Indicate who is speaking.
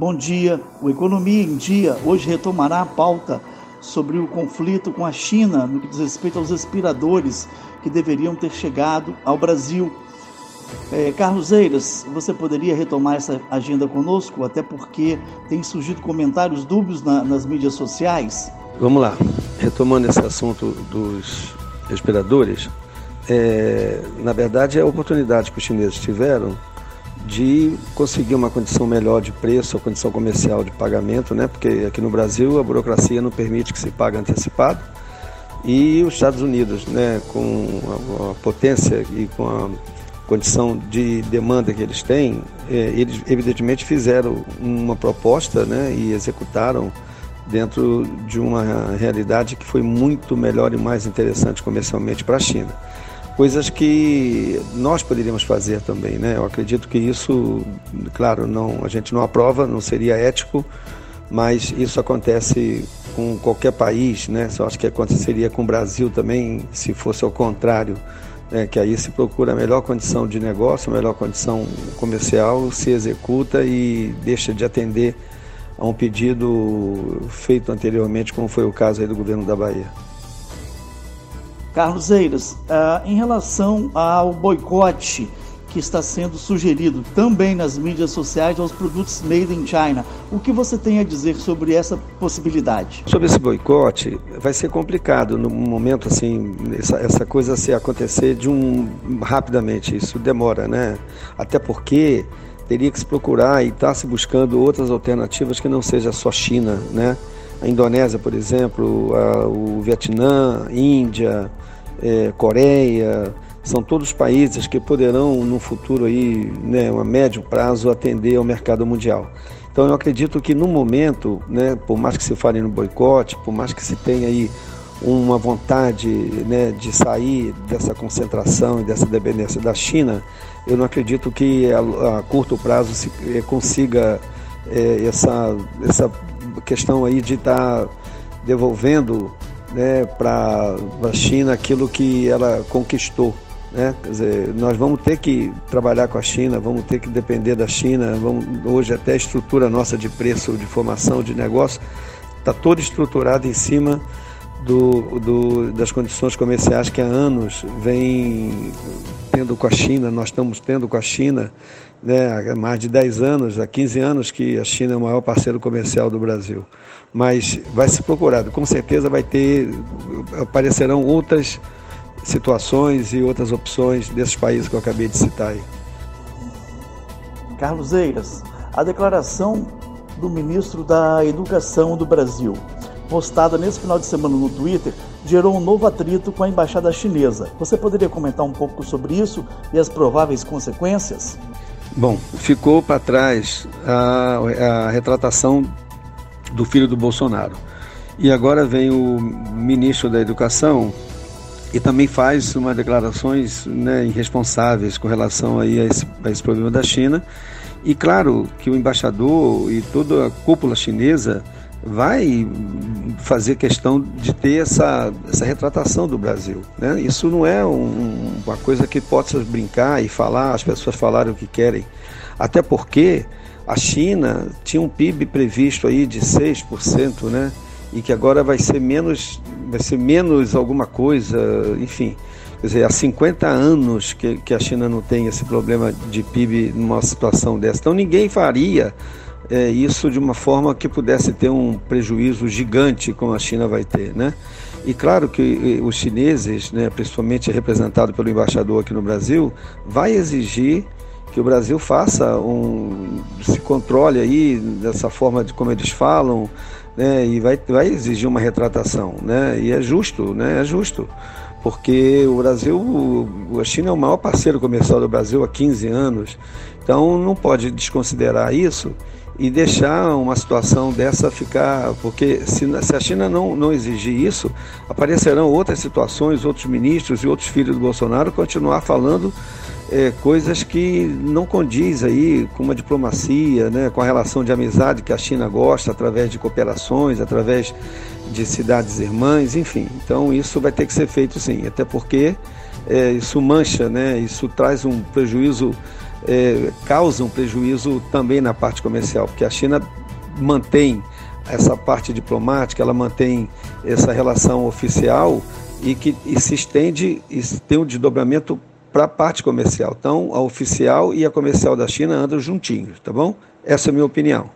Speaker 1: Bom dia. O Economia em Dia hoje retomará a pauta sobre o conflito com a China no que diz respeito aos respiradores que deveriam ter chegado ao Brasil. É, Carlos Eiras, você poderia retomar essa agenda conosco, até porque tem surgido comentários dúbios na, nas mídias sociais?
Speaker 2: Vamos lá. Retomando esse assunto dos respiradores, é, na verdade é a oportunidade que os chineses tiveram de conseguir uma condição melhor de preço, a condição comercial de pagamento, né? Porque aqui no Brasil a burocracia não permite que se pague antecipado. E os Estados Unidos, né, com a, a potência e com a condição de demanda que eles têm, é, eles evidentemente fizeram uma proposta né, e executaram dentro de uma realidade que foi muito melhor e mais interessante comercialmente para a China coisas que nós poderíamos fazer também, né? Eu acredito que isso, claro, não, a gente não aprova, não seria ético, mas isso acontece com qualquer país, né? Eu acho que aconteceria com o Brasil também, se fosse ao contrário, né? que aí se procura a melhor condição de negócio, a melhor condição comercial, se executa e deixa de atender a um pedido feito anteriormente, como foi o caso aí do governo da Bahia.
Speaker 1: Carlos Eiras, uh, em relação ao boicote que está sendo sugerido também nas mídias sociais aos produtos made in China, o que você tem a dizer sobre essa possibilidade?
Speaker 2: Sobre esse boicote, vai ser complicado no momento assim, essa, essa coisa se acontecer de um rapidamente, isso demora, né? Até porque teria que se procurar e está se buscando outras alternativas que não seja só China, né? A Indonésia, por exemplo, a, o Vietnã, Índia, é, Coreia, são todos países que poderão no futuro aí, né, a médio prazo, atender ao mercado mundial. Então eu acredito que no momento, né, por mais que se fale no boicote, por mais que se tenha aí uma vontade né, de sair dessa concentração e dessa dependência da China, eu não acredito que a, a curto prazo se eh, consiga é, essa, essa questão aí de estar tá devolvendo né, para a China aquilo que ela conquistou. Né? Quer dizer, nós vamos ter que trabalhar com a China, vamos ter que depender da China. Vamos, hoje até a estrutura nossa de preço, de formação, de negócio, está toda estruturada em cima do, do, das condições comerciais que há anos vem tendo com a China, nós estamos tendo com a China né, há mais de 10 anos, há 15 anos que a China é o maior parceiro comercial do Brasil. Mas vai ser procurado, com certeza vai ter, aparecerão outras situações e outras opções desses países que eu acabei de citar aí.
Speaker 1: Carlos Eiras, a declaração do ministro da Educação do Brasil, postada nesse final de semana no Twitter, gerou um novo atrito com a embaixada chinesa. Você poderia comentar um pouco sobre isso e as prováveis consequências?
Speaker 2: Bom, ficou para trás a, a retratação do filho do Bolsonaro. E agora vem o ministro da Educação e também faz umas declarações né, irresponsáveis com relação aí a esse, a esse problema da China. E claro que o embaixador e toda a cúpula chinesa vai fazer questão de ter essa, essa retratação do Brasil. Né? Isso não é um, uma coisa que possa brincar e falar, as pessoas falarem o que querem. Até porque a China tinha um PIB previsto aí de 6%, né? E que agora vai ser menos, vai ser menos alguma coisa, enfim. Quer dizer, há 50 anos que, que a China não tem esse problema de PIB numa situação dessa. Então ninguém faria é, isso de uma forma que pudesse ter um prejuízo gigante como a China vai ter, né? E claro que os chineses, né, principalmente representado pelo embaixador aqui no Brasil, vai exigir que o Brasil faça um se controle aí dessa forma de como eles falam, né, e vai, vai exigir uma retratação, né? E é justo, né? É justo porque o Brasil, a China é o maior parceiro comercial do Brasil há 15 anos, então não pode desconsiderar isso e deixar uma situação dessa ficar, porque se, se, a China não, não exigir isso, aparecerão outras situações, outros ministros e outros filhos do Bolsonaro continuar falando é, coisas que não condiz aí com uma diplomacia, né, com a relação de amizade que a China gosta através de cooperações, através de cidades irmãs, enfim. Então isso vai ter que ser feito sim, até porque é, isso mancha, né? Isso traz um prejuízo, é, causa um prejuízo também na parte comercial, porque a China mantém essa parte diplomática, ela mantém essa relação oficial e que e se estende e tem um desdobramento para a parte comercial. Então, a oficial e a comercial da China andam juntinhos, tá bom? Essa é a minha opinião.